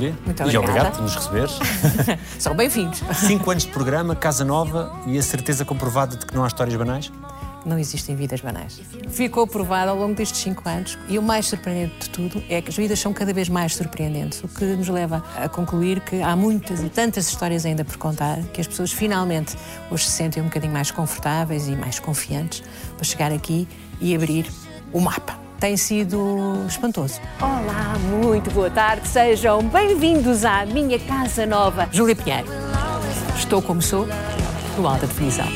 Júlia. Muito E obrigada. obrigado por nos receberes. São bem-vindos. Cinco anos de programa, casa nova e a certeza comprovada de que não há histórias banais? Não existem vidas banais. Ficou provado ao longo destes cinco anos e o mais surpreendente de tudo é que as vidas são cada vez mais surpreendentes, o que nos leva a concluir que há muitas e tantas histórias ainda por contar que as pessoas finalmente hoje se sentem um bocadinho mais confortáveis e mais confiantes para chegar aqui e abrir o mapa. Tem sido espantoso. Olá, muito boa tarde, sejam bem-vindos à minha casa nova. Júlia Pinheiro. Estou como sou, no alta definição.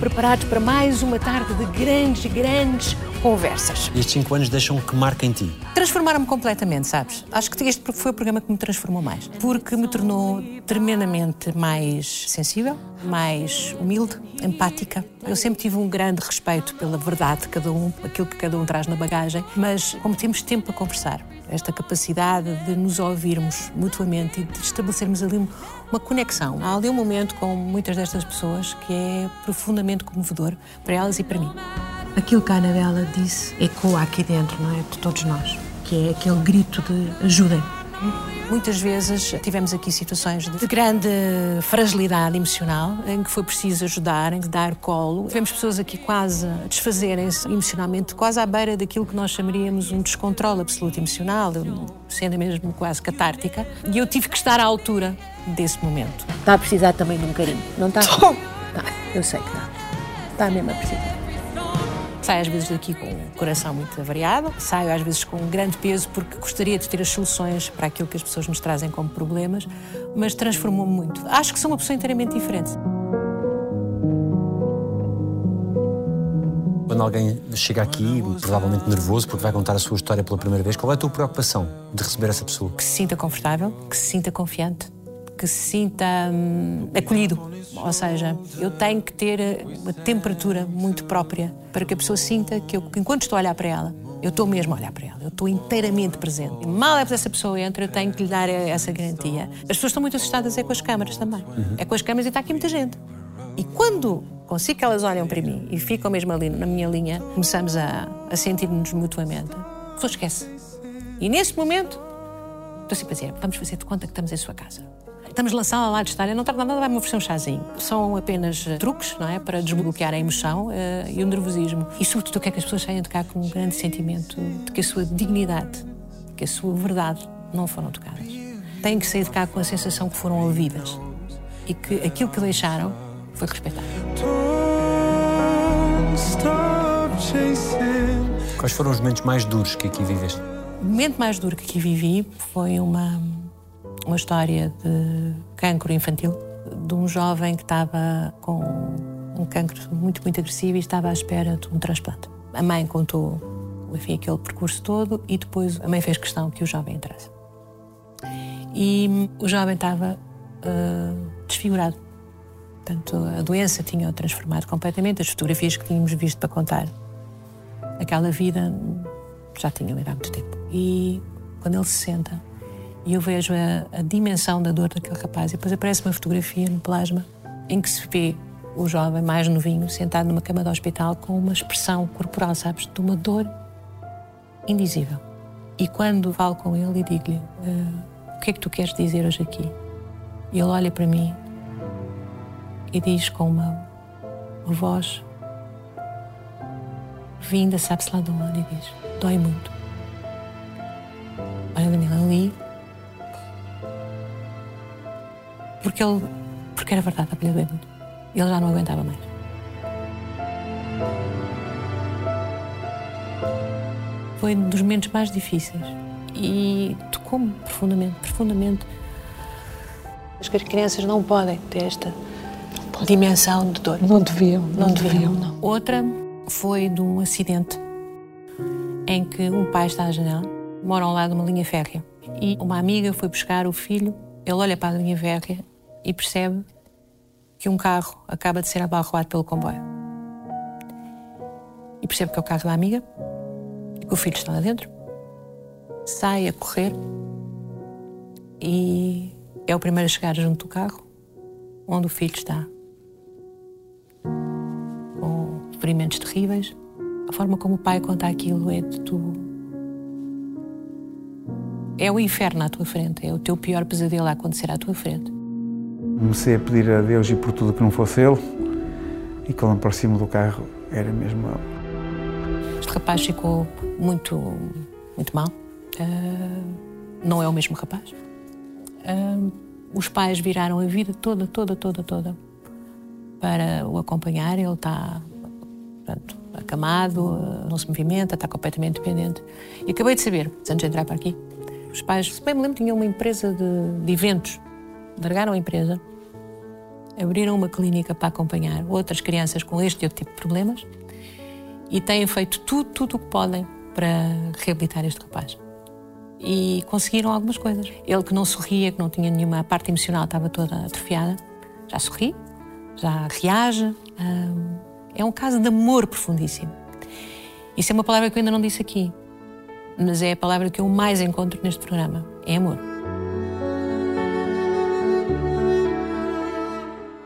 Preparados para mais uma tarde de grandes, grandes conversas. Estes cinco anos deixam que marca em ti. Transformaram-me completamente, sabes? Acho que este foi o programa que me transformou mais. Porque me tornou tremendamente mais sensível, mais humilde, empática. Eu sempre tive um grande respeito pela verdade de cada um, aquilo que cada um traz na bagagem, mas como temos tempo para conversar, esta capacidade de nos ouvirmos mutuamente e de estabelecermos ali uma conexão. Há ali um momento com muitas destas pessoas que é profundamente comovedor para elas e para mim. Aquilo que a Anabela disse ecoa aqui dentro, não é? De todos nós. Que é aquele grito de ajudem. Muitas vezes tivemos aqui situações de grande fragilidade emocional, em que foi preciso ajudar, em que dar colo. Tivemos pessoas aqui quase a desfazerem-se emocionalmente, quase à beira daquilo que nós chamaríamos um descontrole absoluto emocional, sendo mesmo quase catártica. E eu tive que estar à altura desse momento. Está a precisar também de um carinho, não está? Está, eu sei que está. Está mesmo a precisar. Saio às vezes daqui com o coração muito avariado, saio às vezes com um grande peso porque gostaria de ter as soluções para aquilo que as pessoas nos trazem como problemas, mas transformou-me muito. Acho que sou uma pessoa inteiramente diferente. Quando alguém chega aqui, provavelmente nervoso, porque vai contar a sua história pela primeira vez, qual é a tua preocupação de receber essa pessoa? Que se sinta confortável, que se sinta confiante, que se sinta hum, acolhido. Ou seja, eu tenho que ter eh, uma temperatura muito própria para que a pessoa sinta que eu, enquanto estou a olhar para ela, eu estou mesmo a olhar para ela, eu estou inteiramente presente. E mal é que essa pessoa entra, eu tenho que lhe dar eh, essa garantia. As pessoas estão muito assustadas é com as câmaras também. É com as câmaras e está aqui muita gente. E quando consigo que elas olham para mim e ficam mesmo ali na minha linha, começamos a, a sentir-nos mutuamente, a pessoa esquece. E nesse momento, estou sempre a dizer, vamos fazer de conta que estamos em sua casa. Estamos na sala lá de estar, eu não tarda nada, vai-me oferecer um chazinho. São apenas eh, truques, não é? Para desbloquear a emoção eh, e o nervosismo. E sobretudo, eu quero que as pessoas saiam de cá com um grande sentimento de que a sua dignidade, que a sua verdade não foram tocadas. Têm que sair de cá com a sensação que foram ouvidas e que aquilo que deixaram foi respeitado. Quais foram os momentos mais duros que aqui viveste? O momento mais duro que aqui vivi foi uma, uma história de cancro infantil, de um jovem que estava com um cancro muito, muito agressivo e estava à espera de um transplante. A mãe contou enfim, aquele percurso todo e depois a mãe fez questão que o jovem entrasse. E o jovem estava ah, desfigurado. Portanto, a doença tinha-o transformado completamente. As fotografias que tínhamos visto para contar aquela vida já tinha lido há muito tempo. E quando ele se senta e eu vejo a, a dimensão da dor daquele rapaz, e depois aparece uma fotografia no plasma em que se vê o jovem mais novinho sentado numa cama de hospital com uma expressão corporal, sabes, de uma dor indizível. E quando falo com ele e digo-lhe "Ah, o que é que tu queres dizer hoje aqui? Ele olha para mim e diz com uma voz vinda, sabe-se lá de onde, e diz: Dói muito. Olha, Daniela, ali. Porque ele. Porque era verdade, a lhe doer muito. E ele já não aguentava mais. Foi um dos momentos mais difíceis. E tocou-me profundamente, profundamente. Acho que as crianças não podem ter esta dimensão de dor. Não deviam, Não deviam, não. Outra foi de um acidente em que um pai está à janela, mora ao lado de uma linha férrea, e uma amiga foi buscar o filho Ele olha para a linha férrea e percebe que um carro acaba de ser abarroado pelo comboio. E percebe que é o carro da amiga, que o filho está lá dentro, sai a correr e é o primeiro a chegar junto do carro, onde o filho está. Com ferimentos terríveis. A forma como o pai conta aquilo é de tu. É o inferno à tua frente, é o teu pior pesadelo a acontecer à tua frente. Comecei a pedir a Deus e por tudo que não fosse Ele, e quando por cima do carro era mesmo Ele. Este rapaz ficou muito, muito mal. Uh, não é o mesmo rapaz. Uh, os pais viraram a vida toda, toda, toda, toda para o acompanhar. Ele está portanto, acamado, não se movimenta, está completamente dependente. E acabei de saber, antes de entrar para aqui, os pais, se bem me lembro, tinham uma empresa de, de eventos. Largaram a empresa, abriram uma clínica para acompanhar outras crianças com este outro tipo de problemas e têm feito tudo, tudo o que podem para reabilitar este rapaz. E conseguiram algumas coisas. Ele que não sorria, que não tinha nenhuma parte emocional, estava toda atrofiada, já sorri, já reage. é um caso de amor profundíssimo. Isso é uma palavra que eu ainda não disse aqui, mas é a palavra que eu mais encontro neste programa: é amor.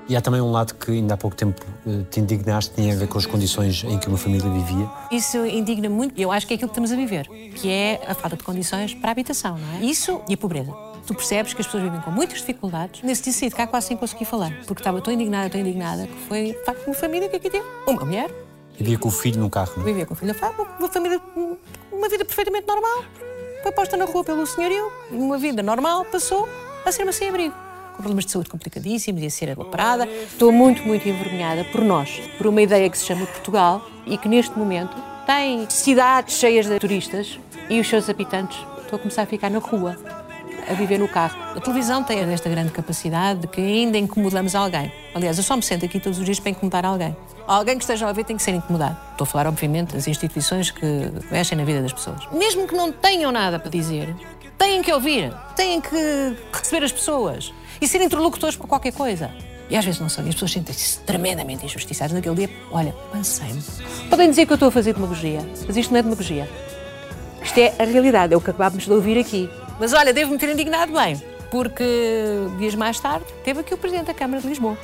E há também um lado que ainda há pouco tempo eh, te indignaste, tinha a ver com as condições em que uma família vivia. Isso indigna muito, eu acho que é aquilo que estamos a viver, que é a falta de condições para a habitação, não é? Isso e a pobreza. Tu percebes que as pessoas vivem com muitas dificuldades. Nesse dia saí de cá quase sem conseguir falar, porque estava tão indignada, tão indignada, que foi, de facto, uma família que aqui teve uma mulher. Vivia com o filho no carro, não é? Vivia com o filho no carro, uma família, uma vida perfeitamente normal. Foi posta na rua pelo senhorio, uma vida normal, passou a ser uma sem-abrigo problemas de saúde complicadíssimos, ia ser operada. Estou muito, muito envergonhada por nós, por uma ideia que se chama Portugal e que neste momento tem cidades cheias de turistas e os seus habitantes estão a começar a ficar na rua, a viver no carro. A televisão tem esta grande capacidade de que ainda incomodamos alguém. Aliás, eu só me sento aqui todos os dias para incomodar alguém. Alguém que esteja a ver tem que ser incomodado. Estou a falar, obviamente, das instituições que mexem na vida das pessoas. Mesmo que não tenham nada para dizer, têm que ouvir, têm que receber as pessoas e ser interlocutores para qualquer coisa. E às vezes não são. E as pessoas sentem-se tremendamente injustiçadas. Naquele dia, olha, pensei-me. Podem dizer que eu estou a fazer demagogia, mas isto não é demagogia. Isto é a realidade, é o que acabámos de ouvir aqui. Mas olha, devo-me ter indignado bem, porque dias mais tarde teve aqui o Presidente da Câmara de Lisboa.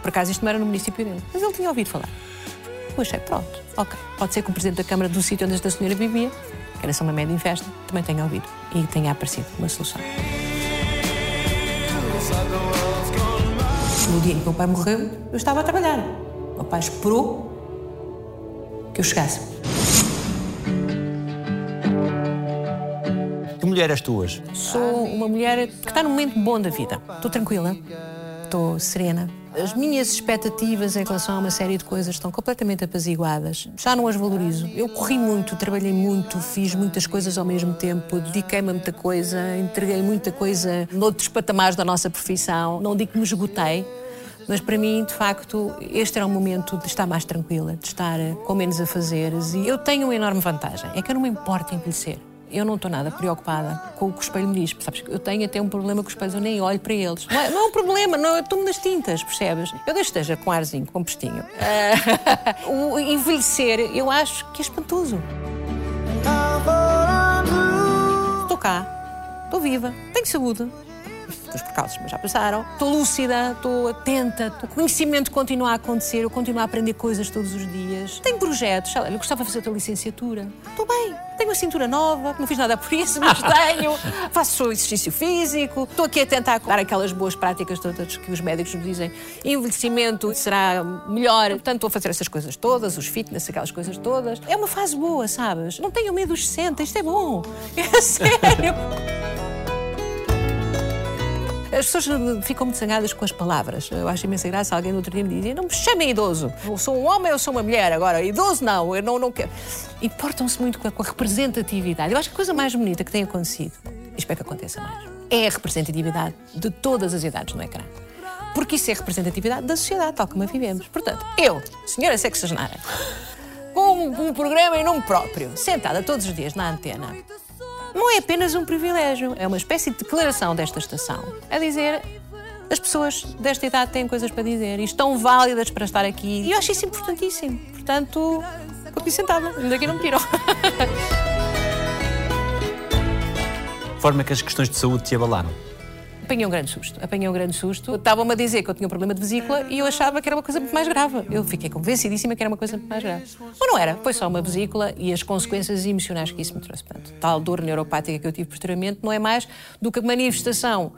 Por acaso isto não era no município dele, mas ele tinha ouvido falar. Pois é, pronto, ok. Pode ser que o Presidente da Câmara do sítio onde esta senhora vivia, que era só uma média em festa, também tenha ouvido e tenha aparecido uma solução. No dia em que meu pai morreu, eu estava a trabalhar. Meu pai esperou que eu chegasse. Que mulher és tu hoje? Sou uma mulher que está num momento bom da vida. Estou tranquila, estou serena. As minhas expectativas em relação a uma série de coisas estão completamente apaziguadas. Já não as valorizo. Eu corri muito, trabalhei muito, fiz muitas coisas ao mesmo tempo, dediquei-me a muita coisa, entreguei muita coisa noutros patamares da nossa profissão. Não digo que me esgotei, mas para mim, de facto, este era um momento de estar mais tranquila, de estar com menos a fazeres. E eu tenho uma enorme vantagem: é que eu não me importo envelhecer. Eu não estou nada preocupada com o que o espelho me diz. Sabes, eu tenho até um problema com os espelhos, eu nem olho para eles. Não é, não é um problema, não, eu estou-me nas tintas, percebes? Eu deixo esteja com arzinho, com pestinho. Uh, o envelhecer, eu acho que é espantoso. Estou cá, estou viva, tenho saúde, os percalços, mas já passaram. Estou lúcida, estou atenta, o conhecimento continua a acontecer, eu continuo a aprender coisas todos os dias. Tenho projetos, eu gostava de fazer a licenciatura. Estou bem, tenho uma cintura nova, não fiz nada por isso, mas tenho. Faço exercício físico, estou aqui a tentar dar aquelas boas práticas todas que os médicos nos dizem. Envelhecimento será melhor, portanto estou a fazer essas coisas todas, os fitness, aquelas coisas todas. É uma fase boa, sabes? Não tenho medo dos 60, isto é bom. É sério. As pessoas ficam muito zangadas com as palavras. Eu acho imensa graça. Alguém no outro dia me dizia: Não me chamem idoso. Eu sou um homem ou sou uma mulher. Agora, idoso não. Eu não, não quero. Importam-se muito com a, com a representatividade. Eu acho que a coisa mais bonita que tem acontecido, e espero que aconteça mais, é a representatividade de todas as idades no ecrã. Porque isso é representatividade da sociedade, tal como a vivemos. Portanto, eu, senhora sexagenária, com um, um programa em nome próprio, sentada todos os dias na antena, não é apenas um privilégio, é uma espécie de declaração desta estação a dizer as pessoas desta idade têm coisas para dizer e estão válidas para estar aqui. E eu acho isso importantíssimo. Portanto, estou aqui sentada, ainda aqui não me tiram. forma que as questões de saúde te abalaram? Apanhei um grande susto. Apanhei um grande susto. Estavam-me a dizer que eu tinha um problema de vesícula e eu achava que era uma coisa muito mais grave. Eu fiquei convencidíssima que era uma coisa muito mais grave. Mas não era. Foi só uma vesícula e as consequências emocionais que isso me trouxe. Portanto, tal dor neuropática que eu tive posteriormente não é mais do que a manifestação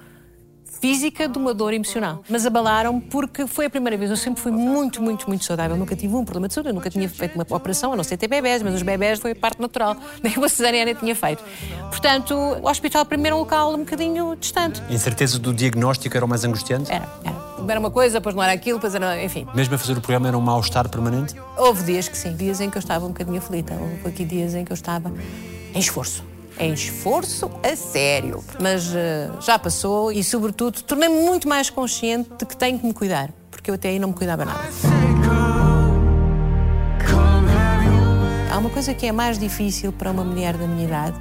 física de uma dor emocional. Mas abalaram porque foi a primeira vez. Eu sempre fui muito, muito, muito saudável. Nunca tive um problema de saúde. Eu nunca tinha feito uma operação, a não ser ter bebés, mas os bebés foi parte natural. Nem uma cesariana tinha feito. Portanto, o hospital primeiro é um local um bocadinho distante. A incerteza do diagnóstico era o mais angustiante? Era, era. Era uma coisa, depois não era aquilo, depois era, enfim. Mesmo a fazer o programa era um mal-estar permanente? Houve dias que sim, dias em que eu estava um bocadinho aflita. Houve aqui dias em que eu estava em esforço em esforço a sério. Mas uh, já passou e, sobretudo, tornei-me muito mais consciente de que tenho que me cuidar, porque eu até aí não me cuidava nada. Há uma coisa que é mais difícil para uma mulher da minha idade,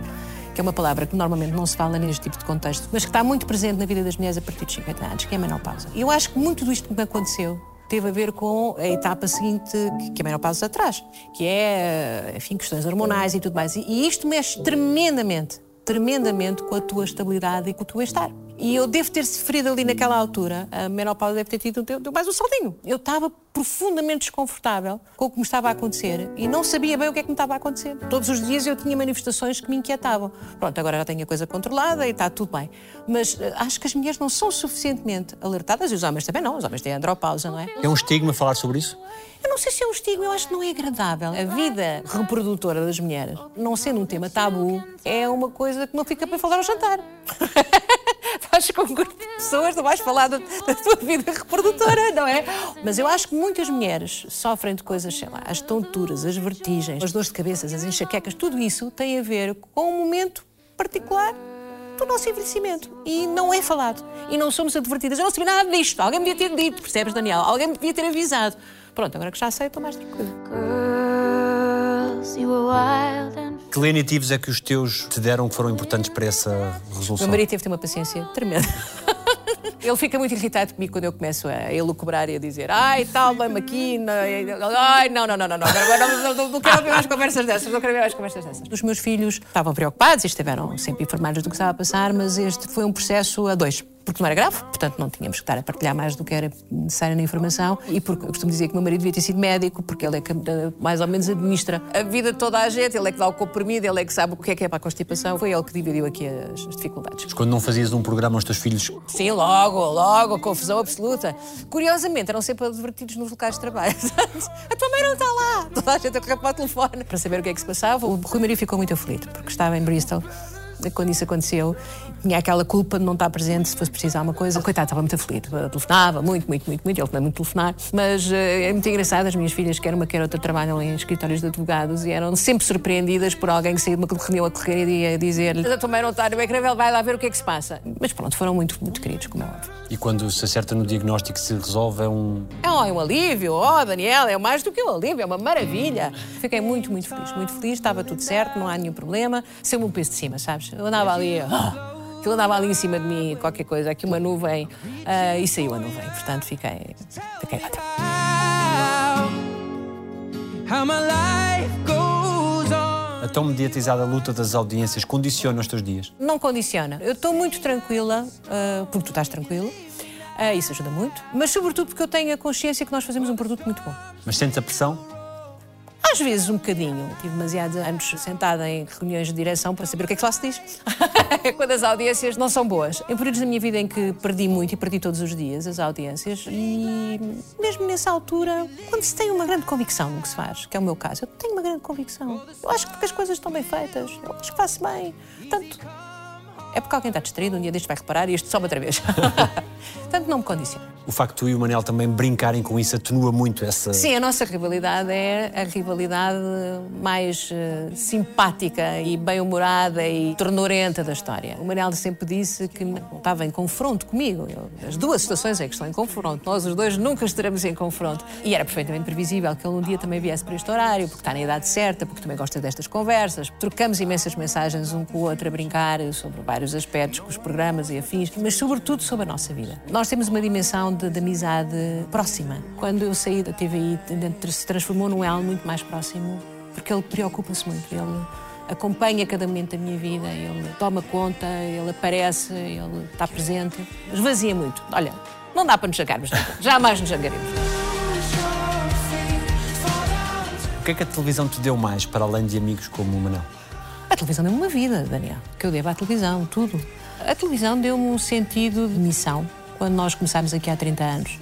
que é uma palavra que normalmente não se fala neste tipo de contexto, mas que está muito presente na vida das mulheres a partir dos 50 anos, que é a menopausa. Eu acho que muito disto que me aconteceu teve a ver com a etapa seguinte que a menopausa traz, que é, enfim, questões hormonais e tudo mais. E isto mexe tremendamente, tremendamente com a tua estabilidade e com o teu estar. E eu devo ter sofrido ali naquela altura, a menopausa deve ter tido deu mais um soldinho. Eu estava profundamente desconfortável com o que me estava a acontecer e não sabia bem o que é que me estava a acontecer. Todos os dias eu tinha manifestações que me inquietavam. Pronto, agora já tenho a coisa controlada e está tudo bem. Mas uh, acho que as mulheres não são suficientemente alertadas e os homens também não. Os homens têm andropausa, não é? É um estigma falar sobre isso? Eu não sei se é um estigma, eu acho que não é agradável. A vida reprodutora das mulheres, não sendo um tema tabu, é uma coisa que não fica para falar ao jantar. Estás com um grupo de pessoas, não vais falar da, da tua vida reprodutora, não é? Mas eu acho que muitas mulheres sofrem de coisas, sei lá, as tonturas, as vertigens, as dores de cabeça, as enxaquecas, tudo isso tem a ver com um momento particular do nosso envelhecimento. E não é falado. E não somos advertidas. Eu não sabia nada disto. Alguém me devia ter dito, percebes, Daniel? Alguém me devia ter avisado. Pronto, agora que já sei, estou mais tranquila. Que lenitivos é que os teus te deram que foram importantes para essa resolução? Meu marido teve uma paciência tremenda. Ele fica muito irritado comigo quando eu começo a elucubrar e a dizer ai, tal, dói-me aqui, ai, não, não, não, não, não, não, não, não quero ouvir mais conversas dessas, não quero ouvir mais conversas dessas. Os meus filhos estavam preocupados e estiveram sempre informados do que estava a passar, mas este foi um processo a dois porque não era grave, portanto não tínhamos que estar a partilhar mais do que era necessário na informação e porque eu costumo dizer que o meu marido devia ter sido médico, porque ele é que eh, mais ou menos administra a vida de toda a gente, ele é que dá o comprimido, ele é que sabe o que é que é para a constipação, foi ele que dividiu aqui as, as dificuldades. Mas quando não fazias um programa aos teus filhos? Sim, logo, logo, confusão absoluta. Curiosamente, eram sempre advertidos nos locais de trabalho. a tua mãe não está lá! Toda a gente a correr para o telefone para saber o que é que se passava. O Rui Maria ficou muito aflito, porque estava em Bristol quando isso aconteceu, tinha aquela culpa de não estar presente se fosse precisar uma coisa. Coitado, estava muito aflito. Telefonava muito, muito, muito, muito. Ele também muito telefonar. Mas uh, é muito engraçado. As minhas filhas, quer uma quer outra, trabalham em escritórios de advogados e eram sempre surpreendidas por alguém que saía de uma reunião a correr e ia dizer-lhe: A tua mãe não está no ecrã, vai lá ver o que é que se passa. Mas pronto, foram muito, muito queridos, como é óbvio. E quando se acerta no diagnóstico se resolve, é um. É um alívio, oh Daniela, é mais do que um alívio, é uma maravilha. Fiquei muito, muito feliz, muito feliz, estava tudo certo, não há nenhum problema. Seu-me um peso de cima, sabes? Eu andava ali. Oh, aquilo andava ali em cima de mim, qualquer coisa, aqui uma nuvem, uh, e saiu a nuvem. Portanto, fiquei, fiquei ótima. A tão mediatizada luta das audiências condiciona os teus dias? Não condiciona. Eu estou muito tranquila, uh, porque tu estás tranquilo. Uh, isso ajuda muito, mas sobretudo porque eu tenho a consciência que nós fazemos um produto muito bom. Mas sentes a pressão? Às vezes um bocadinho. Tive demasiados anos sentada em reuniões de direção para saber o que é que lá se diz. Quando as audiências não são boas. Em períodos da minha vida em que perdi muito e perdi todos os dias as audiências, e mesmo nessa altura, quando se tem uma grande convicção no que se faz, que é o meu caso, eu tenho uma grande convicção. Eu acho que as coisas estão bem feitas, eu acho que faço bem. Portanto, é porque alguém está distraído, um dia deste vai reparar e isto sobe outra vez. Portanto, não me condiciona. O facto de tu e o Manel também brincarem com isso atenua muito essa. Sim, a nossa rivalidade é a rivalidade mais uh, simpática e bem-humorada e tornorenta da história. O Manel sempre disse que não estava em confronto comigo. Eu, as duas situações é que estão em confronto. Nós, os dois, nunca estaremos em confronto. E era perfeitamente previsível que ele um dia também viesse para este horário, porque está na idade certa, porque também gosta destas conversas. Trocamos imensas mensagens um com o outro a brincar sobre vários aspectos, com os programas e afins, mas sobretudo sobre a nossa vida. Nós temos uma dimensão de, de amizade próxima. Quando eu saí da TVI, se transformou num elo muito mais próximo, porque ele preocupa-se muito. Ele acompanha cada momento da minha vida, ele toma conta, ele aparece, ele está presente. Esvazia muito. Olha, não dá para nos jangarmos, jamais nos jangaremos. O que é que a televisão te deu mais, para além de amigos como o Manel? A televisão deu-me uma vida, Daniel, que eu devo à televisão, tudo. A televisão deu-me um sentido de missão, quando nós começámos aqui há 30 anos,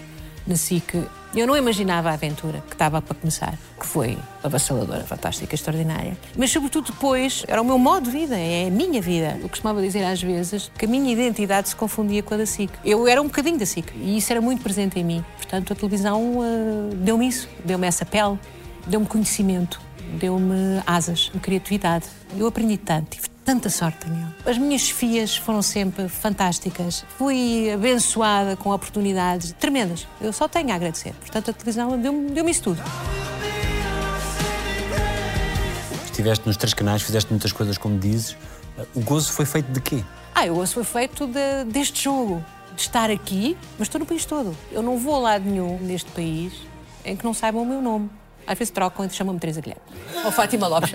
na SIC, eu não imaginava a aventura que estava para começar, que foi avassaladora, fantástica, extraordinária. Mas, sobretudo, depois, era o meu modo de vida, é a minha vida. Eu costumava dizer às vezes que a minha identidade se confundia com a da SIC. Eu era um bocadinho da SIC e isso era muito presente em mim. Portanto, a televisão uh, deu-me isso, deu-me essa pele, deu-me conhecimento, deu-me asas, criatividade. Eu aprendi tanto, tive tanta sorte, Daniel. As minhas filhas foram sempre fantásticas. Fui abençoada com oportunidades tremendas. Eu só tenho a agradecer. Portanto, a televisão deu-me deu isso tudo. Estiveste nos três canais, fizeste muitas coisas, como dizes. O gozo foi feito de quê? Ah, o gozo foi feito de, deste jogo. De estar aqui, mas estou no país todo. Eu não vou a lado nenhum neste país em que não saibam o meu nome. Às vezes trocam e chamam-me Teresa Guilherme. Ou Fátima Lopes.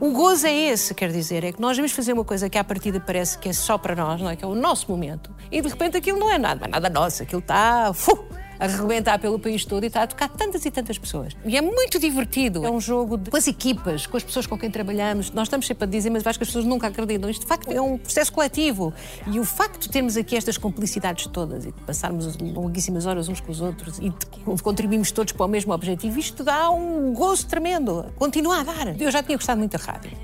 o gozo é esse, quer dizer, é que nós vamos fazer uma coisa que à partida parece que é só para nós, não é? Que é o nosso momento. E de repente aquilo não é nada, não é nada nosso, aquilo está. Fu, arrebentar pelo país todo e está a tocar tantas e tantas pessoas. E é muito divertido. É um jogo de, com as equipas, com as pessoas com quem trabalhamos. Nós estamos sempre a dizer, mas acho que as pessoas nunca acreditam. Isto, de facto, é um processo coletivo. E o facto de termos aqui estas complicidades todas e de passarmos longuíssimas horas uns com os outros e de contribuirmos todos para o mesmo objetivo, isto dá um gozo tremendo. Continua a dar. Eu já tinha gostado muito da rádio.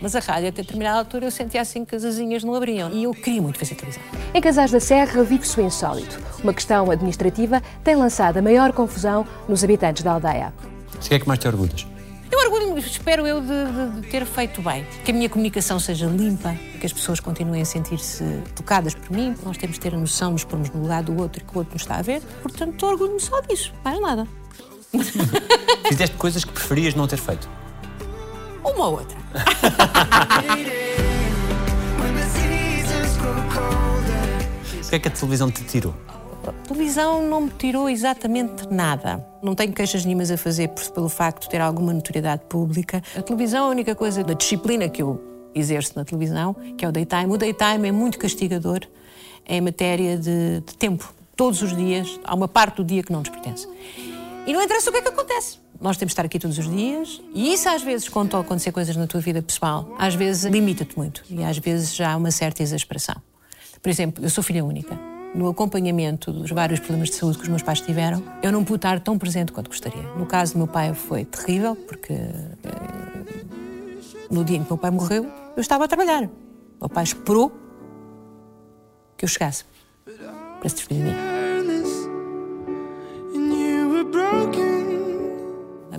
Mas a rádio, até determinada altura, eu sentia assim que as asinhas não abriam. E eu queria muito fazer televisão. Em Casais da Serra vive-se o insólito. Uma questão administrativa tem lançado a maior confusão nos habitantes da aldeia. De que é que mais te orgulhas? Eu orgulho, espero eu, de, de, de, ter feito bem. Que a minha comunicação seja limpa, que as pessoas continuem a sentir-se tocadas por mim. Nós temos de ter a noção de nos pormos no lugar do outro e que o outro nos está a ver. Portanto, orgulho-me só disso, mais nada. Fizeste coisas que preferias não ter feito? Uma ou outra. O que é que a televisão te tirou? A televisão não me tirou exatamente nada. Não tenho queixas nenhumas a fazer pelo facto de ter alguma notoriedade pública. A televisão, a única coisa da disciplina que eu exerço na televisão, que é o daytime. O daytime é muito castigador em matéria de, de tempo. Todos os dias, há uma parte do dia que não nos pertence. E não interessa o que é que acontece. Nós temos de estar aqui todos os dias e isso às vezes, quando acontecer coisas na tua vida pessoal, às vezes limita-te muito e às vezes já há uma certa exasperação. Por exemplo, eu sou filha única. No acompanhamento dos vários problemas de saúde que os meus pais tiveram, eu não pude estar tão presente quanto gostaria. No caso do meu pai foi terrível, porque eh, no dia em que meu pai morreu, eu estava a trabalhar. Meu pai esperou que eu chegasse para se despedir de mim.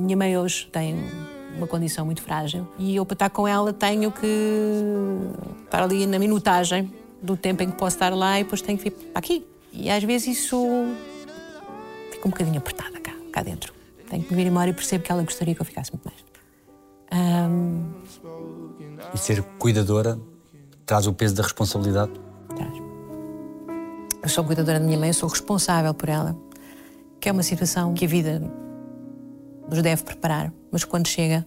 Minha mãe hoje tem uma condição muito frágil e eu, para estar com ela, tenho que estar ali na minutagem do tempo em que posso estar lá e depois tenho que vir para aqui. E às vezes isso fica um bocadinho apertada cá, cá dentro. Tenho que me vir embora e percebo que ela gostaria que eu ficasse muito mais. Um... E ser cuidadora traz o peso da responsabilidade? Traz. Eu sou cuidadora da minha mãe, eu sou responsável por ela, que é uma situação que a vida nos deve preparar, mas quando chega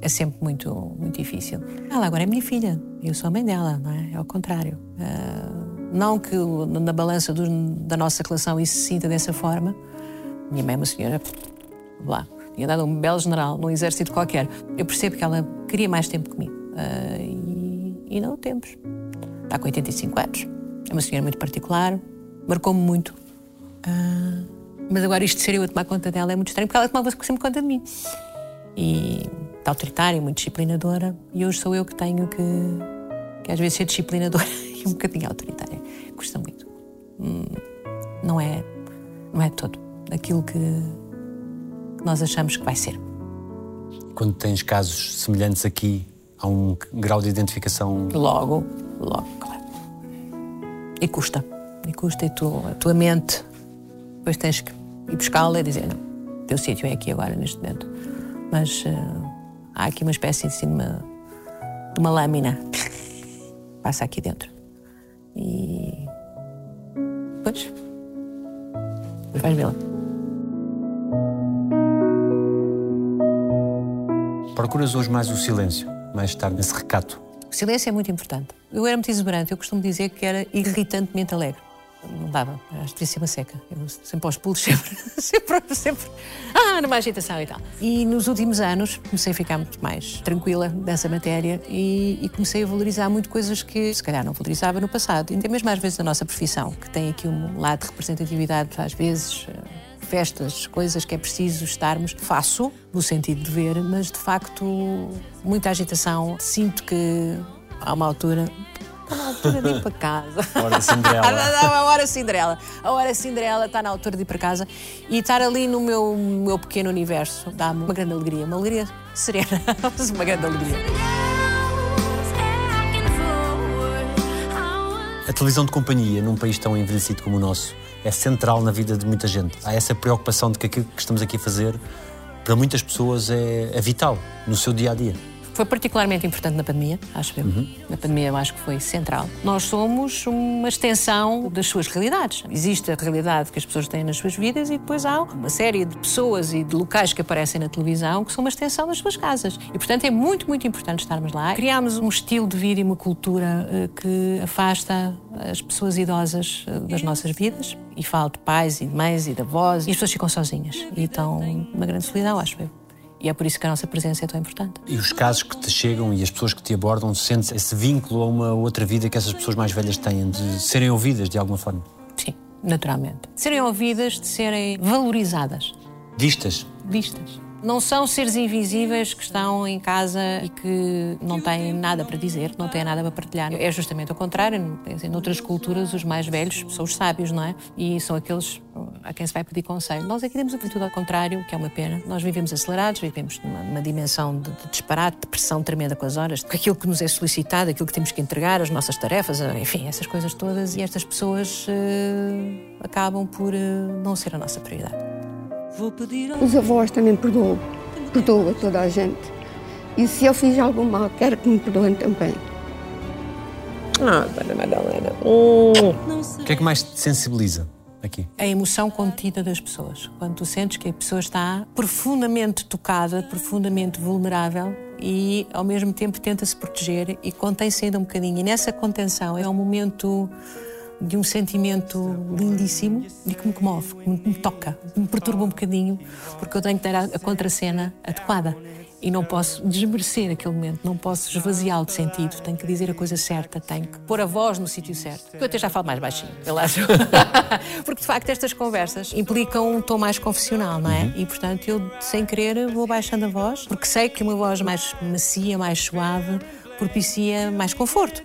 é sempre muito, muito difícil. Ela agora é minha filha, eu sou a mãe dela, não é? É ao contrário. Uh, não que na balança do, da nossa relação isso se sinta dessa forma. Minha mãe é uma senhora, lá, tinha dado um belo general num exército qualquer. Eu percebo que ela queria mais tempo comigo uh, e, e não temos. Está com 85 anos, é uma senhora muito particular, marcou-me muito. Uh, mas agora isto ser eu a tomar conta dela é muito estranho, porque ela tomava sempre conta de mim. E está autoritária, muito disciplinadora, e hoje sou eu que tenho que, que às vezes ser disciplinadora e um bocadinho autoritária. Custa muito. não é, não é todo aquilo que, que nós achamos que vai ser. Quando tens casos semelhantes aqui, há um grau de identificação. Logo, logo, claro. E custa. E custa, e tu, a tua mente, depois tens que ir buscá-la e dizer: não, o teu sítio é aqui agora, neste momento. Mas uh, há aqui uma espécie assim, de, uma, de uma lâmina passa aqui dentro. E. Pois. Vais vê-la. Procuras hoje mais o silêncio, mais estar nesse recato. O silêncio é muito importante. Eu era muito exuberante, eu costumo dizer que era irritantemente alegre. Não dava, acho que devia ser uma seca. Eu sempre aos pulos, sempre, sempre, sempre, ah, numa agitação e tal. E nos últimos anos comecei a ficar muito mais tranquila dessa matéria e, e comecei a valorizar muito coisas que se calhar não valorizava no passado. Até mesmo às vezes a nossa profissão, que tem aqui um lado de representatividade, às vezes eh, festas, coisas que é preciso estarmos, faço, no sentido de ver, mas de facto, muita agitação. Sinto que há uma altura está na altura de ir para casa. Hora Cinderela. a hora Cinderela. A hora Cinderela está na altura de ir para casa e estar ali no meu, meu pequeno universo dá-me uma grande alegria, uma alegria serena, mas uma grande alegria. A televisão de companhia, num país tão envelhecido como o nosso, é central na vida de muita gente. Há essa preocupação de que aquilo que estamos aqui a fazer, para muitas pessoas, é, é vital no seu dia a dia. Foi particularmente importante na pandemia, acho eu. Uhum. Na pandemia eu acho que foi central. Nós somos uma extensão das suas realidades. Existe a realidade que as pessoas têm nas suas vidas e depois há uma série de pessoas e de locais que aparecem na televisão que são uma extensão das suas casas. E, portanto, é muito, muito importante estarmos lá. Criámos um estilo de vida e uma cultura uh, que afasta as pessoas idosas uh, das nossas vidas. E falo de pais e de mães e de avós. E as pessoas ficam sozinhas. E estão numa grande solidão, acho eu. E é por isso que a nossa presença é tão importante. E os casos que te chegam e as pessoas que te abordam, sentes esse vínculo a uma outra vida que essas pessoas mais velhas têm, de serem ouvidas de alguma forma? Sim, naturalmente. De serem ouvidas, de serem valorizadas. Vistas? Vistas. Não são seres invisíveis que estão em casa e que não têm nada para dizer, não têm nada para partilhar. É justamente o contrário. Em outras culturas, os mais velhos são os sábios, não é? E são aqueles a quem se vai pedir conselho. Nós aqui temos tudo ao contrário, que é uma pena. Nós vivemos acelerados, vivemos numa, numa dimensão de, de, disparate, de pressão tremenda com as horas, com aquilo que nos é solicitado, aquilo que temos que entregar, as nossas tarefas, enfim, essas coisas todas. E estas pessoas uh, acabam por uh, não ser a nossa prioridade. Os avós também perdoam, perdoam toda a gente. E se eu fiz algum mal, quero que me perdoem também. Ah, Dona Madalena. Hum. O que é que mais te sensibiliza aqui? A emoção contida das pessoas. Quando tu sentes que a pessoa está profundamente tocada, profundamente vulnerável e ao mesmo tempo tenta se proteger e contém-se ainda um bocadinho. E nessa contenção é um momento de um sentimento lindíssimo e que me comove, que me toca, me perturba um bocadinho, porque eu tenho que ter a, a contracena adequada e não posso desmerecer aquele momento, não posso esvaziá-lo de sentido, tenho que dizer a coisa certa, tenho que pôr a voz no sítio certo. Eu até já falo mais baixinho, eu acho. porque de facto estas conversas implicam um tom mais confessional, não é? Uhum. E portanto eu, sem querer, vou baixando a voz, porque sei que uma voz mais macia, mais suave, propicia mais conforto.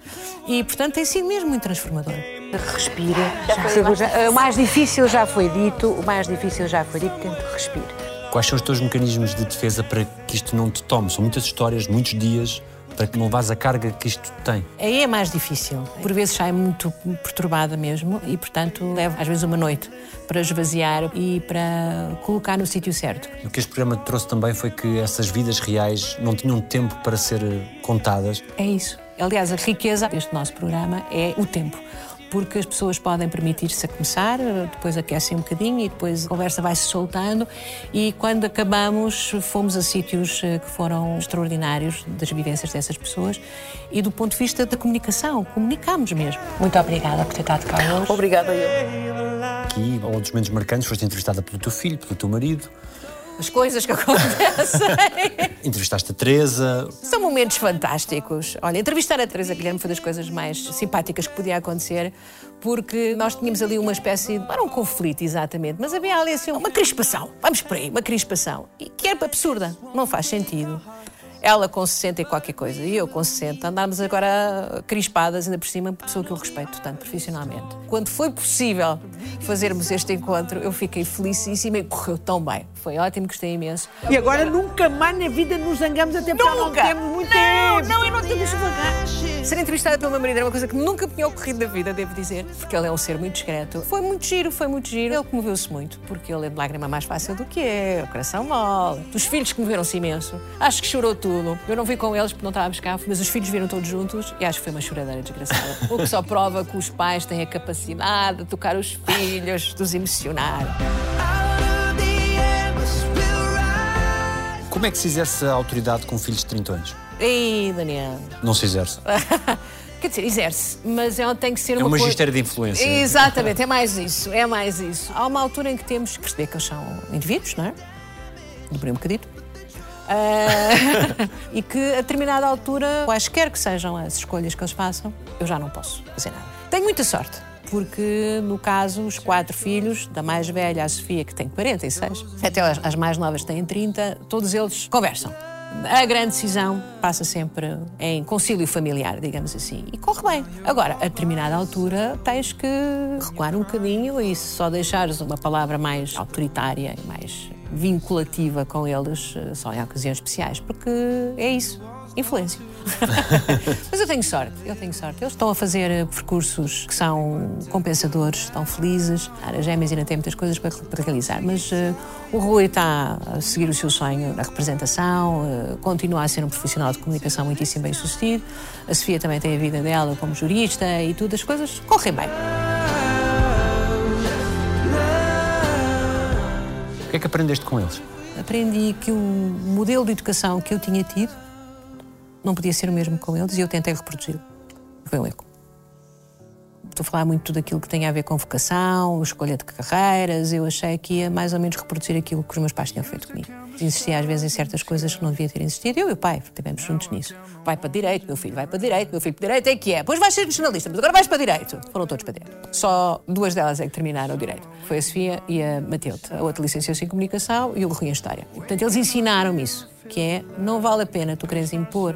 E portanto tem sido mesmo muito transformador. Respira. Já, o mais difícil já foi dito, o mais difícil já foi dito, tento respire. Quais são os teus mecanismos de defesa para que isto não te tome? São muitas histórias, muitos dias, para que não vás a carga que isto tem. Aí é mais difícil. Por vezes sai muito perturbada mesmo e, portanto, levo às vezes uma noite para esvaziar e para colocar no sítio certo. O que este programa te trouxe também foi que essas vidas reais não tinham tempo para ser contadas. É isso. Aliás, a riqueza deste nosso programa é o tempo porque as pessoas podem permitir-se a começar, depois aquecem um bocadinho e depois a conversa vai se soltando e quando acabamos fomos a sítios eh, que foram extraordinários das vivências dessas pessoas e do ponto de vista da comunicação, comunicamos mesmo. Muito obrigada por ter estado cá hoje. Obrigada eu. Aqui, um dos momentos marcantes, foste entrevistada pelo teu filho, pelo teu marido, as coisas que acontecem. Entrevistaste a Teresa. São momentos fantásticos. Olha, entrevistar a Teresa Guilherme foi das coisas mais simpáticas que podia acontecer, porque nós tínhamos ali uma espécie, não era um conflito exatamente, mas havia ali assim uma crispação. Vamos por aí, uma crispação. E que era absurda, não faz sentido. Ela com 60 e qualquer coisa, e eu com 60, andámos agora crispadas, ainda por cima, pessoa que eu respeito tanto profissionalmente. Quando foi possível fazermos este encontro. Eu fiquei felicíssima e correu tão bem. Foi ótimo, gostei imenso. E agora nunca mais na vida nos zangamos até porque já não Nunca! temos muito não, tempo. não, e não temos devagar. Ser entrevistada pelo meu marido era uma coisa que nunca me tinha ocorrido na vida, devo dizer, porque ele é um ser muito discreto. Foi muito giro, foi muito giro. Ele comoveu-se muito, porque ele é de lágrima mais fácil do que é, o coração mole. Os filhos comoveram-se imenso. Acho que chorou tudo. Eu não vi com eles porque não estávamos cá, mas os filhos viram todos juntos e acho que foi uma choradeira desgraçada. o que só prova que os pais têm a capacidade de tocar os filhos, de os emocionar. Como é que se exerce a autoridade com filhos de 30 anos? Ei, Daniel. Não se exerce. Quer dizer, exerce, mas ela tem que ser É uma um coisa- magistério de influência. Exatamente, é mais isso, é mais isso. Há uma altura em que temos que perceber que eles são indivíduos, não é? Demorei um bocadito. Ah, e que a determinada altura, quaisquer que sejam as escolhas que eles façam, eu já não posso fazer nada. Tenho muita sorte, porque no caso, os quatro filhos, da mais velha, a Sofia, que tem 46, até as, as mais novas têm 30, todos eles conversam. A grande decisão passa sempre em concílio familiar, digamos assim, e corre bem. Agora, a determinada altura, tens que recuar um bocadinho e só deixares uma palavra mais autoritária e mais vinculativa com eles, eh, só em ocasiões especiais, porque é isso. Influência. Mas eu tenho sorte, eu tenho sorte. Eles estão a fazer eh, percursos que são compensadores, estão felizes. As gêmeas ainda têm muitas coisas para, para realizar, mas eh, o Rui está a seguir o seu sonho na representação, eh, continua a ser um profissional de comunicação muitíssimo bem sucedido. A Sofia também tem a vida dela como jurista e tudo, as coisas correm bem. O que é que aprendeste com eles? Aprendi que o modelo de educação que eu tinha tido não podia ser o mesmo com eles e eu tentei reproduzi-lo. Foi um erro. Estou a falar muito tudo aquilo que tem a ver com vocação, escolha de carreiras. Eu achei que ia mais ou menos reproduzir aquilo que os meus pais tinham feito comigo. Insistia às vezes em certas coisas que não devia ter insistido. Eu e o pai estivemos juntos nisso. Vai para direito, meu filho vai para direito, meu filho para direito é que é. Depois vais ser jornalista, mas agora vais para direito. Foram todos para direito. Só duas delas é que terminaram o direito. Foi a Sofia e a Matilde. A outra licenciou-se em comunicação e o Rui em História. Portanto, eles ensinaram-me isso, que é não vale a pena tu queres impor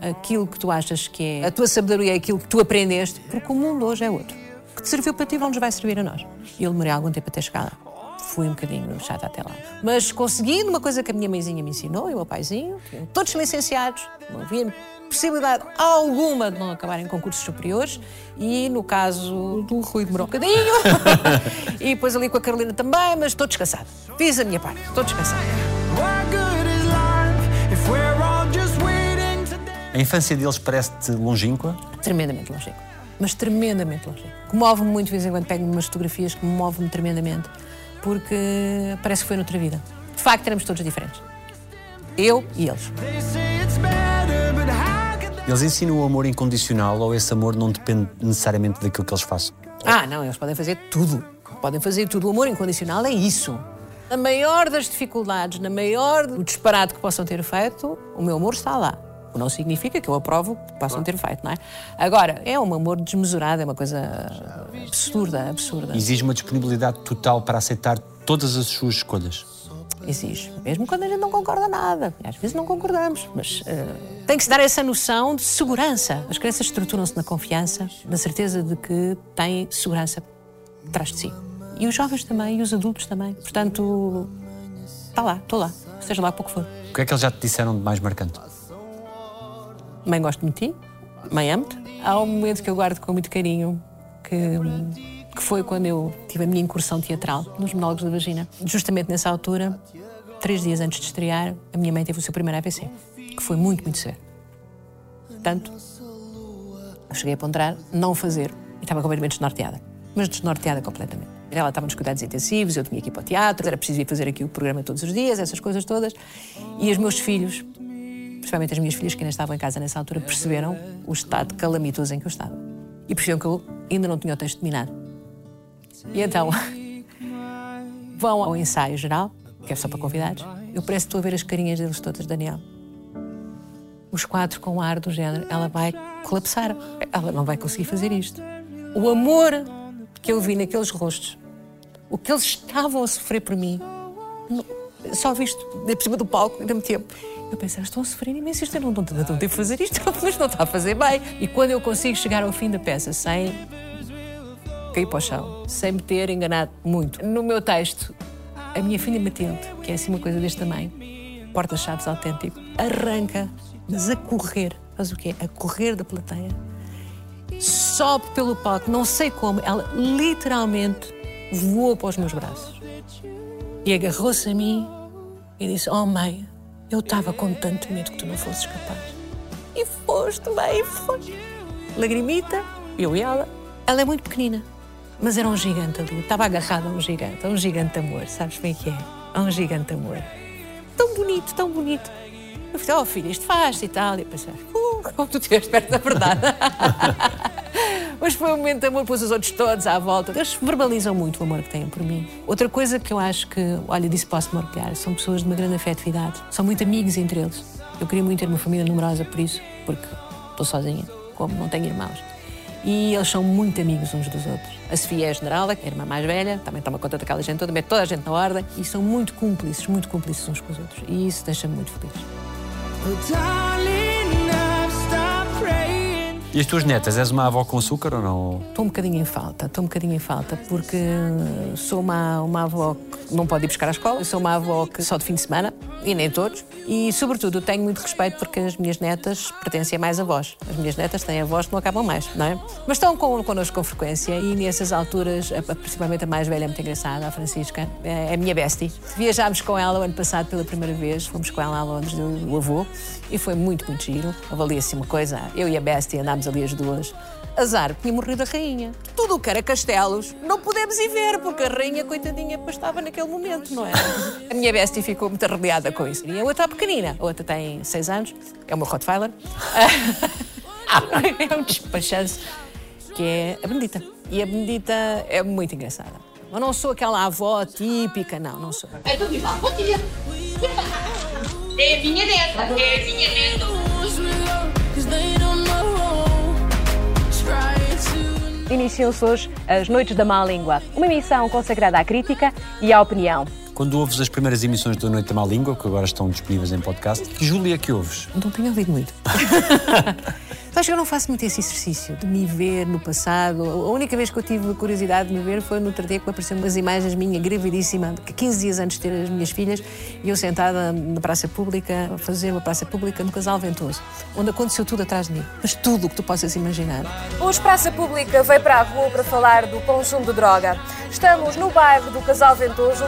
aquilo que tu achas que é a tua sabedoria, aquilo que tu aprendeste, porque o mundo hoje é outro. O que te serviu para ti não nos vai servir a nós. E eu demorei algum tempo até chegar lá. Fui um bocadinho chata até lá. Mas consegui uma coisa que a minha mãezinha me ensinou e o meu paizinho, que todos licenciados, não havia possibilidade alguma de não acabar em concursos superiores e no caso do Rui demorou um bocadinho e depois ali com a Carolina também, mas estou descansada. Fiz a minha parte, estou descansada. Infância deles parece-te longínqua? tremendamente longínquo. Mas tremendamente longínquo. Comove-me muito, de vez em quando pego umas fotografias que me movem tremendamente, porque parece que foi noutra vida. De facto, éramos todos diferentes. Eu e eles. Eles ensinam o amor incondicional ou esse amor não depende necessariamente daquilo que eles façam? Ah, não, eles podem fazer tudo. Podem fazer tudo. O amor incondicional é isso. Na maior das dificuldades, na maior do disparate que possam ter feito, o meu amor está lá. O que não significa que eu aprovo que possam ter feito, não é? Agora, é um amor desmesurado, é uma coisa absurda, absurda. Exige uma disponibilidade total para aceitar todas as suas escolhas. Exige. Mesmo quando a gente não concorda nada. Às vezes não concordamos, mas eh, tem que se dar essa noção de segurança. As crianças estruturam-se na confiança, na certeza de que têm segurança atrás de si. E os jovens também, e os adultos também. Portanto, está lá, estou lá, seja lá pouco for. O que é que eles já te disseram de mais marcante? Mãe, gosto de ti. Mãe, amo-te. Há um momento que eu guardo com muito carinho, que, que foi quando eu tive a minha incursão teatral nos monólogos da vagina. Justamente nessa altura, três dias antes de estrear, a minha mãe teve o seu primeiro AVC, que foi muito, muito sério. Portanto, eu cheguei a ponderar não fazer e estava completamente desnorteada. Mas desnorteada completamente. Ela estava nos cuidados intensivos, eu tinha que ir para o teatro, era preciso ir fazer aqui o programa todos os dias, essas coisas todas. E os meus filhos, principalmente as minhas filhas que ainda estavam em casa nessa altura, perceberam o estado calamitoso em que eu estava. E perceberam que eu ainda não tinha o texto dominado. E então vão ao ensaio geral, que é só para convidados. Eu parece que estou a ver as carinhas deles todas, Daniel. Os quatro com o ar do género, ela vai colapsar. Ela não vai conseguir fazer isto. O amor que eu vi naqueles rostos, o que eles estavam a sofrer por mim, só visto por cima do palco, ainda me tempo. Eu pensei, estão a sofrer imenso, isto eu não, não, não devo fazer isto, mas não está a fazer bem. E quando eu consigo chegar ao fim da peça sem caí para o chão, sem me ter enganado muito. No meu texto, a minha filha Matilde, que é assim uma coisa deste tamanho, porta-chaves autêntico, arranca, mas a correr, faz o quê? A correr da plateia, sobe pelo palco, não sei como, ela literalmente voou para os meus braços e agarrou-se a mim e disse: Oh, mãe, eu estava com tanto medo que tu não fosses capaz. E foste, mãe, foste. Lagrimita, eu e ela. Ela é muito pequenina, mas era um gigante ali. Estava agarrada a um gigante, a um gigante de amor, sabes bem que é? A um gigante de amor. Tão bonito, tão bonito. Eu falei, oh filha, isto faz e tal. E eu pensei, uh, como tu estiveste perto da verdade. Mas foi um momento de amor, pôs os outros todos à volta. Eles verbalizam muito o amor que têm por mim. Outra coisa que eu acho que, olha, disso posso me orgulhar, são pessoas de uma grande afetividade. São muito amigos entre eles. Eu queria muito ter uma família numerosa por isso, porque estou sozinha, como não tenho irmãos. E eles são muito amigos uns dos outros. A Sofia é a general, que é a irmã mais velha, também toma conta daquela gente toda, mete toda a gente na ordem. E são muito cúmplices, muito cúmplices uns com os outros. E isso deixa-me muito feliz. E as tuas netas, és uma avó com açúcar ou não? Estou um bocadinho em falta, estou um bocadinho em falta, porque sou uma, uma avó que não pode ir buscar à escola, sou uma avó que só de fim de semana, e nem todos, e sobretudo tenho muito respeito porque as minhas netas pertencem a mais avós. As minhas netas têm avós que não acabam mais, não é? Mas estão com, connosco com frequência e nessas alturas, a- principalmente a mais velha é muito engraçada, a Francisca, é a minha bestie. Viajámos com ela o ano passado pela primeira vez, fomos com ela a Londres, do avô, e foi muito, muito giro. Assim uma coisa, eu e a bestie andámos ali as duas. Azar, tinha morrido a rainha. Tudo o que era castelos, não podemos ir ver, porque a rainha, coitadinha, depois estava naquele momento, não é? A minha bestie ficou muito arrepiada com isso. E a outra pequenina, a outra tem seis anos, é meu Rottweiler. é um despachanço, que é a Benedita. E a Benedita é muito engraçada. Eu não sou aquela avó típica, não, não sou. Então diz lá, bom dia. É a minha neta, é a minha neta. Iniciam-se hoje as Noites da Má Língua, uma emissão consagrada à crítica e à opinião. Quando ouves as primeiras emissões da Noite da Má Língua, que agora estão disponíveis em podcast, que Júlia que ouves? Não tenho ouvido muito. Sabes que eu não faço muito esse exercício de me ver no passado. A única vez que eu tive curiosidade de me ver foi no dia que me apareceram umas imagens minha gravidíssima, 15 dias antes de ter as minhas filhas, e eu sentada na praça pública, a fazer uma praça pública no Casal Ventoso, onde aconteceu tudo atrás de mim. Mas tudo o que tu possas imaginar. Hoje Praça Pública veio para a rua para falar do consumo de droga. Estamos no bairro do Casal Ventoso.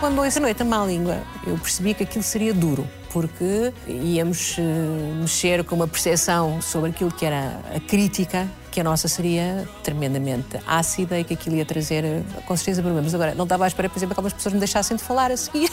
Quando essa noite a má língua, eu percebi que aquilo seria duro, porque íamos eh, mexer com uma percepção sobre aquilo que era a crítica, que a nossa seria tremendamente ácida e que aquilo ia trazer, com certeza, problemas. Agora, não estava à espera, por exemplo, que algumas pessoas me deixassem de falar a seguir.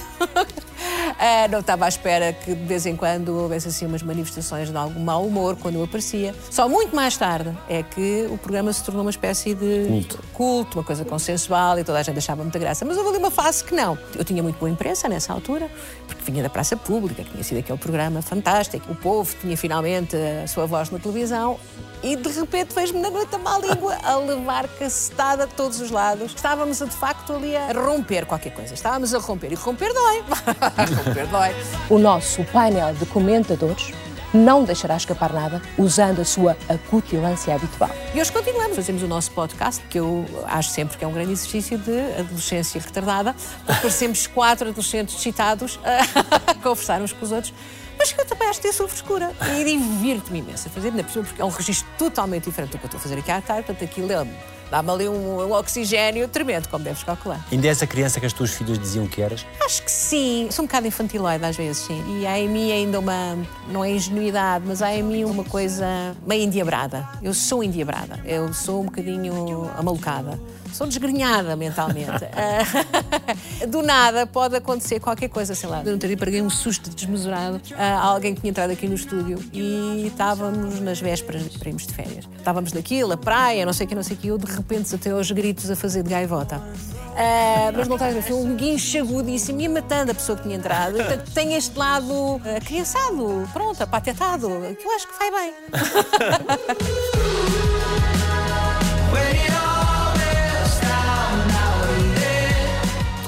Eh, não estava à espera que de vez em quando houvesse assim umas manifestações de algum mau humor quando eu aparecia. Só muito mais tarde é que o programa se tornou uma espécie de Culto. culto, uma coisa consensual e toda a gente achava muita graça. Mas houve ali uma fase que não. Eu tinha muito boa imprensa nessa altura, porque vinha da praça pública, que tinha sido aquele programa fantástico. O povo tinha finalmente a sua voz na televisão e de repente vejo-me na noite da má língua a levar cacetada de todos os lados. Estávamos de facto ali a romper qualquer coisa. Estávamos a romper. E romper dói. romper dói. O nosso painel de comentadores não deixará escapar nada usando a sua acutilância habitual. E hoje continuamos, fazemos o nosso podcast, que eu acho sempre que é um grande exercício de adolescência retardada, porque parecemos quatro adolescentes excitados a conversar uns com os outros. Mas que eu também acho que tem a sua frescura e divirto-me imenso a fazer, ainda por porque é um registro totalmente diferente do que eu estou a fazer aqui à tarde, portanto aquilo é- dá-me ali um, um oxigênio tremendo, como deves calcular. Ainda és a criança que as tuas filhas diziam que eras? Acho que sim. Sou um bocado infantiloide às vezes, sim. E há em mim ainda uma, não é ingenuidade, mas há em mim uma coisa meio endiabrada. Eu sou endiabrada. Eu sou um bocadinho amalucada. Sou desgrenhada mentalmente. Ah, Do nada pode acontecer qualquer coisa, sei lá. Eu outro dia paguei um susto desmesurado a alguém que tinha entrado aqui no estúdio e estávamos nas vésperas para irmos de férias. Estávamos naquilo, a praia, não sei o que, não sei o que, eu de repente até aos gritos a fazer de gaivota. Ah, mas não estás a ver, foi um guincho agudíssimo, ia matando a pessoa que tinha entrado. Portanto, tem este lado ah, criançado, pronto, apatetado, que eu acho que vai bem.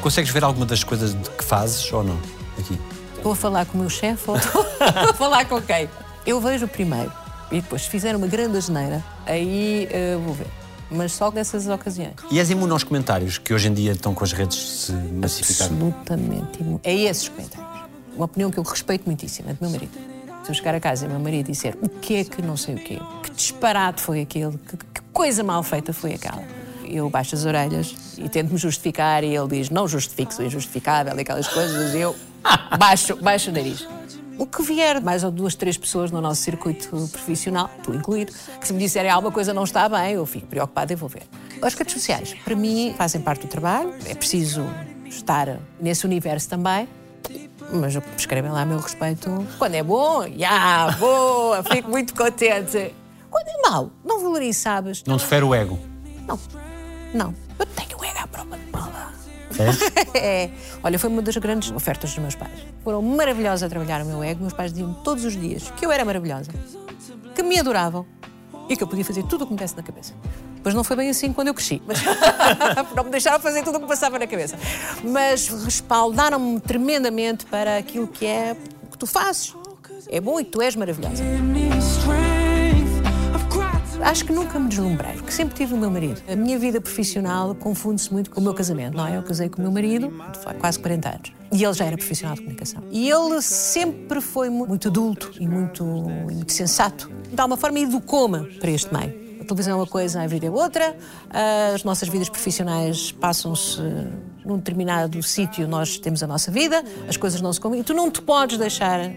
consegues ver alguma das coisas que fazes ou não? Aqui. Estou a falar com o meu chefe ou estou a falar com quem? Eu vejo primeiro e depois, se fizer uma grande asneira, aí eh, vou ver. mas só nessas ocasiões. E és imune aos comentários que hoje em dia estão com as redes se massificaram? Absolutamente imune. É esses comentários. Uma opinião que eu respeito muitíssimo, é do meu marido. Se eu chegar a casa e meu marido disser o que é que não sei o quê, que disparate foi aquele, que, que coisa mal feita foi aquela. Eu baixo as orelhas e tento me justificar e ele diz não justifique o injustificável e aquelas coisas e eu baixo, baixo o nariz. O que vier, mais ou duas, três pessoas no nosso circuito profissional, tu incluído, que se me disserem alguma coisa não está bem, eu fico preocupada em vou ver. As redes sociais, para mim, fazem parte do trabalho, é preciso estar nesse universo também, mas escrevem lá a meu respeito. Quando é bom, já, yeah, boa, fico muito contente. Quando é mau, não valorizo, sabes? Não te fere o ego? Não, não. Eu tenho o ego à prova de bala. É? é. Olha, foi uma das grandes ofertas dos meus pais. Foram maravilhosos a trabalhar o meu ego. Meus pais diziam todos os dias que eu era maravilhosa, que me adoravam e que eu podia fazer tudo o que me desse na cabeça. Pois não foi bem assim quando eu cresci. Mas não me deixaram fazer tudo o que me passava na cabeça. Mas respaldaram-me tremendamente para aquilo que é o que tu fazes. É bom e tu és maravilhosa. Acho que nunca me deslumbrei, porque sempre tive o meu marido. A minha vida profissional confunde-se muito com o meu casamento, não é? Eu casei com o meu marido há quase 40 anos. E ele já era profissional de comunicação. E ele sempre foi muito adulto e muito, e muito sensato. De alguma forma, educou-me para este meio. A televisão é uma coisa, a vida é outra. As nossas vidas profissionais passam-se num determinado sítio, nós temos a nossa vida, as coisas não se combinam. Tu não te podes deixar uh,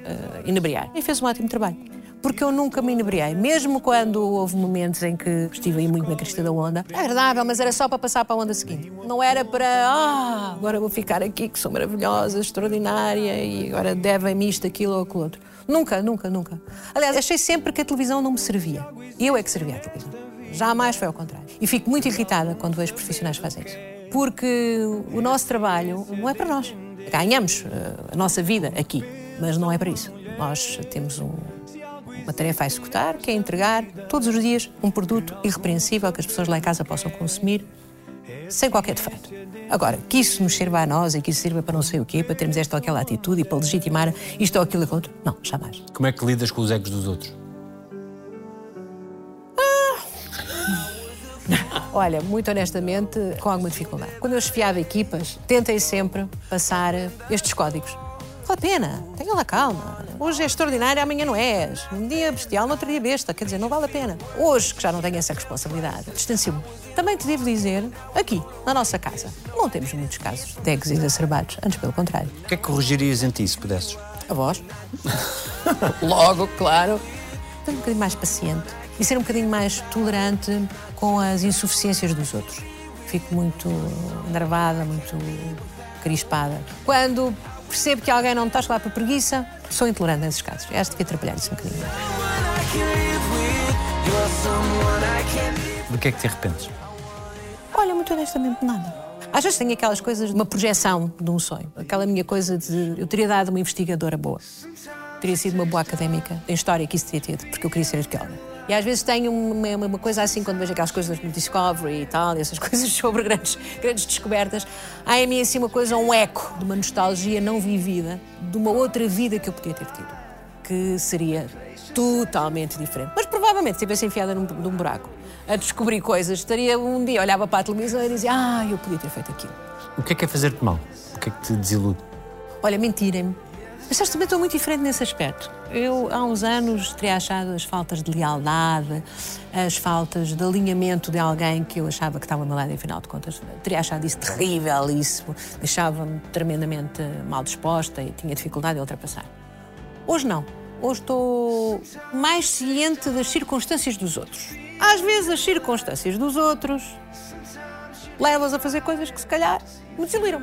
inebriar. E fez um ótimo trabalho porque eu nunca me inebriei. Mesmo quando houve momentos em que estive aí muito na crista da onda, é agradável, mas era só para passar para a onda seguinte. Não era para, ah, agora vou ficar aqui, que sou maravilhosa, extraordinária, e agora devem-me isto, aquilo ou aquilo outro. Nunca, nunca, nunca. Aliás, achei sempre que a televisão não me servia. Eu é que servia a televisão. Jamais foi ao contrário. E fico muito irritada quando vejo profissionais fazem isso. Porque o nosso trabalho não é para nós. Ganhamos uh, a nossa vida aqui, mas não é para isso. Nós temos um, uma tarefa a executar, que é entregar todos os dias um produto irrepreensível que as pessoas lá em casa possam consumir sem qualquer defeito. Agora, que isso nos sirva a nós e que isso sirva para não sei o quê, para termos esta ou aquela atitude e para legitimar isto ou aquilo outro, não, jamais. Como é que lidas com os egos dos outros? Olha, muito honestamente, com alguma dificuldade. Quando eu esfiava equipas, tentei sempre passar estes códigos. Vale a pena, tenha lá calma. Hoje é extraordinário, amanhã não és. Um dia bestial, no outro dia besta. Quer dizer, não vale a pena. Hoje, que já não tenho essa responsabilidade, distancio-me. Também te devo dizer, aqui, na nossa casa, não temos muitos casos de egos exacerbados. Antes, pelo contrário. O que é que corrigirias em ti, se pudesses? A voz. Logo, claro. Ser um bocadinho mais paciente e ser um bocadinho mais tolerante com as insuficiências dos outros. Fico muito enervada, muito crispada. Quando percebo que alguém não está lá por preguiça, sou intolerante nesses casos. Acho que devia trabalhar isso um bocadinho. Do que é que te arrependes? Olha, muito honestamente, nada. Às vezes tenho aquelas coisas de uma projeção de um sonho. Aquela minha coisa de. Eu teria dado uma investigadora boa. Teria sido uma boa académica em história que isso teria tido, porque eu queria ser arqueóloga. E às vezes tenho uma, uma, coisa assim, quando vejo aquelas coisas no Discovery e tal, essas coisas sobre grandes, grandes descobertas, há em mim assim uma coisa, um eco de uma nostalgia não vivida, de uma outra vida que eu podia ter tido, que seria totalmente diferente. Mas provavelmente, se tivesse enfiada num, num buraco a descobrir coisas, estaria um dia, olhava para a televisão e dizia, ah, eu podia ter feito aquilo. O que é que é fazer-te mal? O que é que te desilude? Olha, mentirem-me. Mas sabes, também estou muito diferente nesse aspecto. Eu, há uns anos, teria achado as faltas de lealdade, as faltas de alinhamento de alguém que eu achava que estava ao meu lado, e afinal de contas, teria achado isso terrível, isso deixava-me tremendamente mal disposta e tinha dificuldade em ultrapassar. Hoje não. Hoje estou mais ciente das circunstâncias dos outros. Às vezes, as circunstâncias dos outros levam-os a fazer coisas que, se calhar, me desiludiram.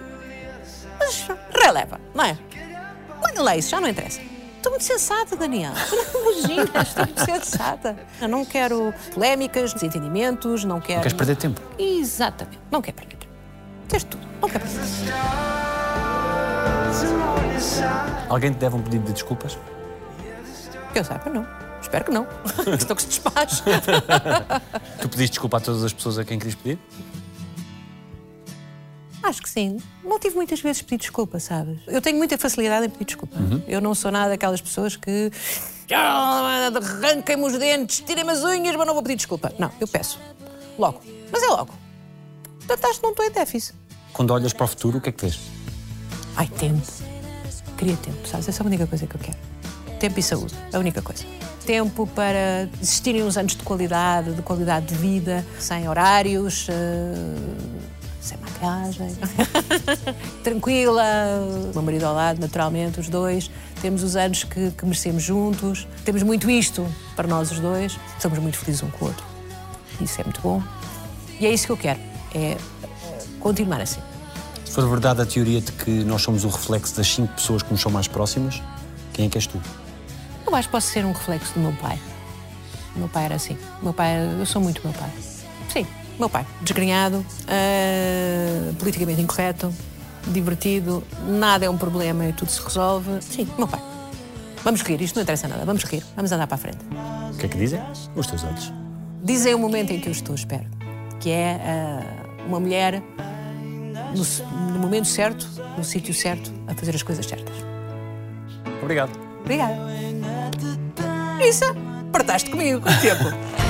Mas releva, não é? Olha lá, isso já não interessa. Estou muito sensata, Daniel. Tu não imaginas, estou muito sensata. Eu não quero polémicas, desentendimentos, não quero. Não queres perder tempo? Exatamente. Não quero perder tempo. Queres tudo. Não quero perder tempo. Alguém te deve um pedido de desculpas? Que eu saiba, não. Espero que não. Estou que se despache. tu pediste desculpa a todas as pessoas a quem querias pedir? Acho que sim. Não tive muitas vezes pedir desculpa, sabes? Eu tenho muita facilidade em pedir desculpa. Uhum. Eu não sou nada daquelas pessoas que. Arranquem-me os dentes, tirem-me as unhas, mas não vou pedir desculpa. Não, eu peço. Logo. Mas é logo. Portanto, acho que não estou em déficit. Quando olhas para o futuro, o que é que vês? Ai, tempo. Queria tempo, sabes? Essa é a única coisa que eu quero. Tempo e saúde, a única coisa. Tempo para existirem uns anos de qualidade, de qualidade de vida, sem horários, eh, sem maquiagem, tranquila, o meu marido ao lado, naturalmente, os dois. Temos os anos que, que merecemos juntos, temos muito isto para nós os dois, somos muito felizes um com o outro. Isso é muito bom. E é isso que eu quero, é eh, continuar assim. Se for verdade a teoria de que nós somos o reflexo das cinco pessoas que nos são mais próximas, quem é que és tu? Eu acho que posso ser um reflexo do meu pai. O meu pai era assim. O meu pai, eu sou muito meu pai. Meu pai. Desgrenhado, ah, politicamente incorreto, divertido, nada é um problema e tudo se resolve. Sim, meu pai. Vamos rir, isto não interessa nada. Vamos rir, vamos andar para a frente. O que é que dizem? Os teus olhos. Dizem o momento em que eu estou, espero. Que é ah, uma mulher no, no momento certo, no sítio certo, a fazer as coisas certas. Obrigado. Obrigada. Isso, partaste comigo com o tempo.